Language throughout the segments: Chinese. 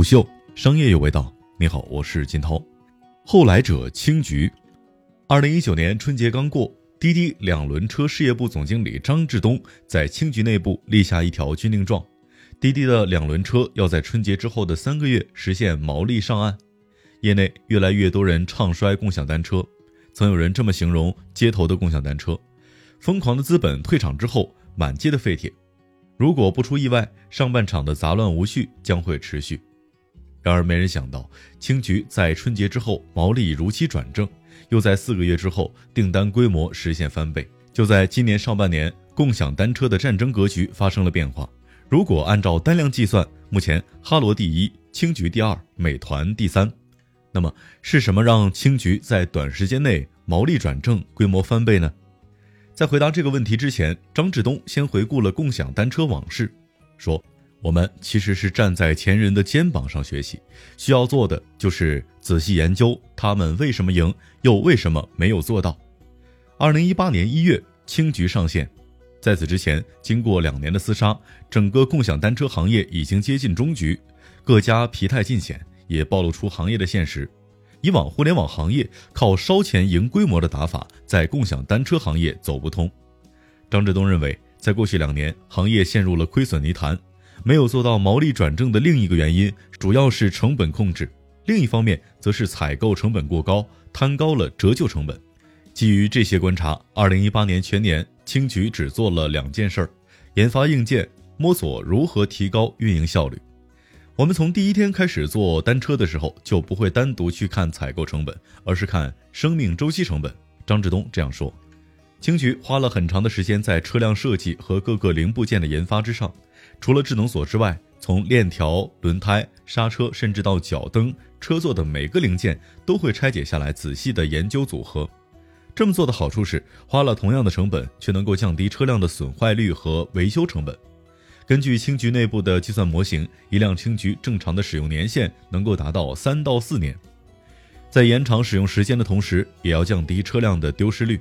虎嗅，商业有味道。你好，我是金涛。后来者青桔。二零一九年春节刚过，滴滴两轮车事业部总经理张志东在青桔内部立下一条军令状：滴滴的两轮车要在春节之后的三个月实现毛利上岸。业内越来越多人唱衰共享单车，曾有人这么形容街头的共享单车：疯狂的资本退场之后，满街的废铁。如果不出意外，上半场的杂乱无序将会持续。然而，没人想到，青桔在春节之后毛利如期转正，又在四个月之后订单规模实现翻倍。就在今年上半年，共享单车的战争格局发生了变化。如果按照单量计算，目前哈罗第一，青桔第二，美团第三。那么，是什么让青桔在短时间内毛利转正、规模翻倍呢？在回答这个问题之前，张志东先回顾了共享单车往事，说：“我们其实是站在前人的肩膀上学习，需要做的就是仔细研究他们为什么赢，又为什么没有做到。”二零一八年一月，青桔上线，在此之前，经过两年的厮杀，整个共享单车行业已经接近终局，各家疲态尽显，也暴露出行业的现实。以往互联网行业靠烧钱赢规模的打法，在共享单车行业走不通。张志东认为，在过去两年，行业陷入了亏损泥潭，没有做到毛利转正的另一个原因，主要是成本控制；另一方面，则是采购成本过高，摊高了折旧成本。基于这些观察，二零一八年全年，青桔只做了两件事儿：研发硬件，摸索如何提高运营效率。我们从第一天开始做单车的时候，就不会单独去看采购成本，而是看生命周期成本。张志东这样说。青桔花了很长的时间在车辆设计和各个零部件的研发之上，除了智能锁之外，从链条、轮胎、刹车，甚至到脚蹬、车座的每个零件，都会拆解下来仔细的研究组合。这么做的好处是，花了同样的成本，却能够降低车辆的损坏率和维修成本。根据青桔内部的计算模型，一辆青桔正常的使用年限能够达到三到四年。在延长使用时间的同时，也要降低车辆的丢失率。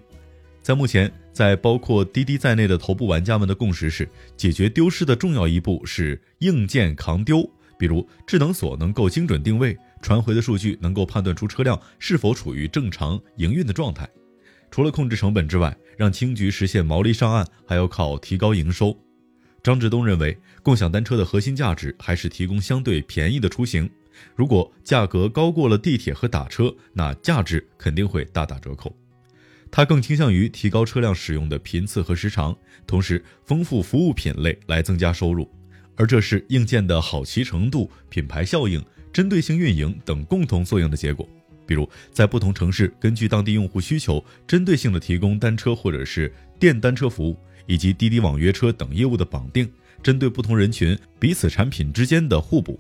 在目前，在包括滴滴在内的头部玩家们的共识是，解决丢失的重要一步是硬件扛丢。比如，智能锁能够精准定位，传回的数据能够判断出车辆是否处于正常营运的状态。除了控制成本之外，让青桔实现毛利上岸，还要靠提高营收。张志东认为，共享单车的核心价值还是提供相对便宜的出行。如果价格高过了地铁和打车，那价值肯定会大打折扣。它更倾向于提高车辆使用的频次和时长，同时丰富服务品类来增加收入。而这是硬件的好骑程度、品牌效应、针对性运营等共同作用的结果。比如，在不同城市，根据当地用户需求，针对性的提供单车或者是电单车服务。以及滴滴网约车等业务的绑定，针对不同人群彼此产品之间的互补，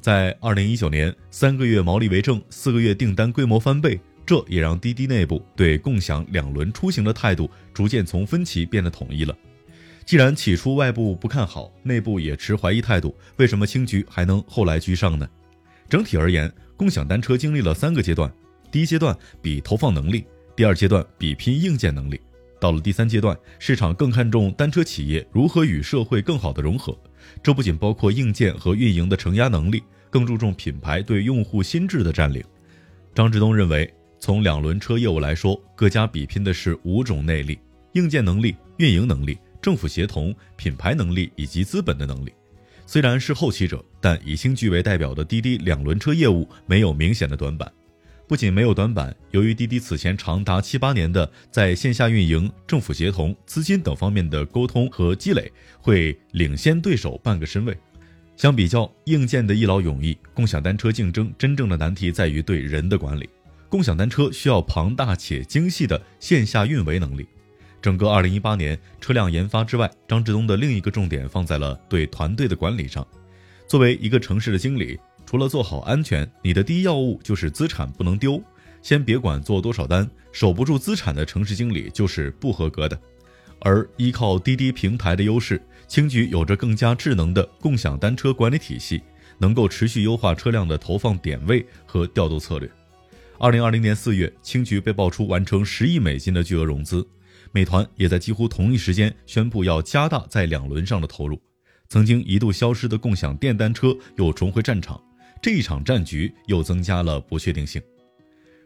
在二零一九年三个月毛利为正，四个月订单规模翻倍，这也让滴滴内部对共享两轮出行的态度逐渐从分歧变得统一了。既然起初外部不看好，内部也持怀疑态度，为什么青桔还能后来居上呢？整体而言，共享单车经历了三个阶段：第一阶段比投放能力，第二阶段比拼硬件能力。到了第三阶段，市场更看重单车企业如何与社会更好的融合，这不仅包括硬件和运营的承压能力，更注重品牌对用户心智的占领。张志东认为，从两轮车业务来说，各家比拼的是五种内力：硬件能力、运营能力、政府协同、品牌能力以及资本的能力。虽然是后起者，但以星聚为代表的滴滴两轮车业务没有明显的短板。不仅没有短板，由于滴滴此前长达七八年的在线下运营、政府协同、资金等方面的沟通和积累，会领先对手半个身位。相比较硬件的一劳永逸，共享单车竞争真正的难题在于对人的管理。共享单车需要庞大且精细的线下运维能力。整个2018年，车辆研发之外，张志东的另一个重点放在了对团队的管理上。作为一个城市的经理。除了做好安全，你的第一要务就是资产不能丢。先别管做多少单，守不住资产的城市经理就是不合格的。而依靠滴滴平台的优势，青桔有着更加智能的共享单车管理体系，能够持续优化车辆的投放点位和调度策略。二零二零年四月，青桔被爆出完成十亿美金的巨额融资，美团也在几乎同一时间宣布要加大在两轮上的投入。曾经一度消失的共享电单车又重回战场。这一场战局又增加了不确定性。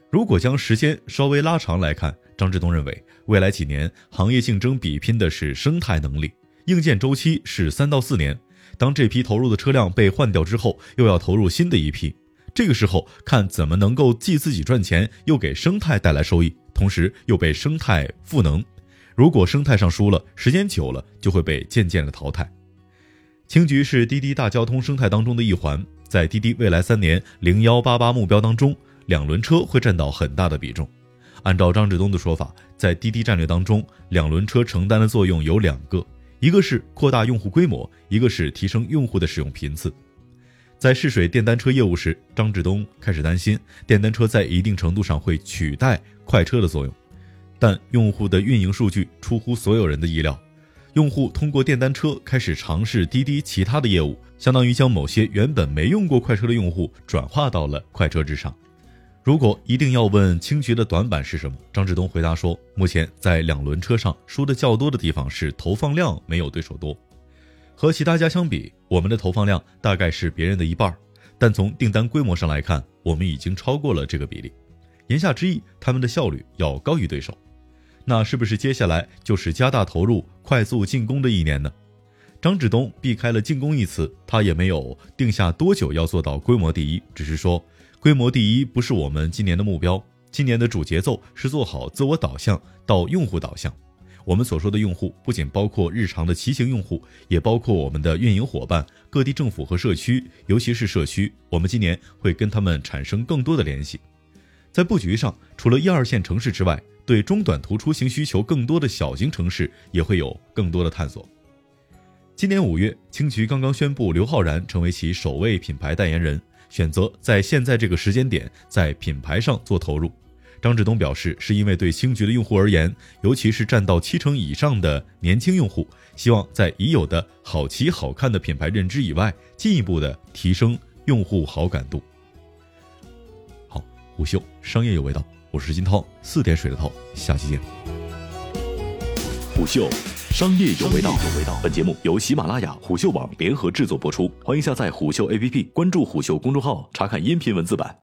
如果将时间稍微拉长来看，张志东认为，未来几年行业竞争比拼的是生态能力，硬件周期是三到四年。当这批投入的车辆被换掉之后，又要投入新的一批，这个时候看怎么能够既自己赚钱，又给生态带来收益，同时又被生态赋能。如果生态上输了，时间久了就会被渐渐的淘汰。青桔是滴滴大交通生态当中的一环，在滴滴未来三年零幺八八目标当中。两轮车会占到很大的比重。按照张志东的说法，在滴滴战略当中，两轮车承担的作用有两个，一个是扩大用户规模，一个是提升用户的使用频次。在试水电单车业务时，张志东开始担心电单车在一定程度上会取代快车的作用，但用户的运营数据出乎所有人的意料，用户通过电单车开始尝试滴滴其他的业务，相当于将某些原本没用过快车的用户转化到了快车之上。如果一定要问青桔的短板是什么，张志东回答说，目前在两轮车上输的较多的地方是投放量没有对手多。和其他家相比，我们的投放量大概是别人的一半，但从订单规模上来看，我们已经超过了这个比例。言下之意，他们的效率要高于对手。那是不是接下来就是加大投入、快速进攻的一年呢？张志东避开了“进攻”一词，他也没有定下多久要做到规模第一，只是说。规模第一不是我们今年的目标，今年的主节奏是做好自我导向到用户导向。我们所说的用户，不仅包括日常的骑行用户，也包括我们的运营伙伴、各地政府和社区，尤其是社区。我们今年会跟他们产生更多的联系。在布局上，除了一二线城市之外，对中短途出行需求更多的小型城市也会有更多的探索。今年五月，青桔刚刚宣布刘昊然成为其首位品牌代言人。选择在现在这个时间点在品牌上做投入，张志东表示，是因为对星爵的用户而言，尤其是占到七成以上的年轻用户，希望在已有的好骑好看的品牌认知以外，进一步的提升用户好感度。好，虎嗅商业有味道，我是金涛，四点水的涛，下期见。虎嗅。商业有味道，本节目由喜马拉雅、虎嗅网联合制作播出，欢迎下载虎嗅 APP，关注虎嗅公众号，查看音频文字版。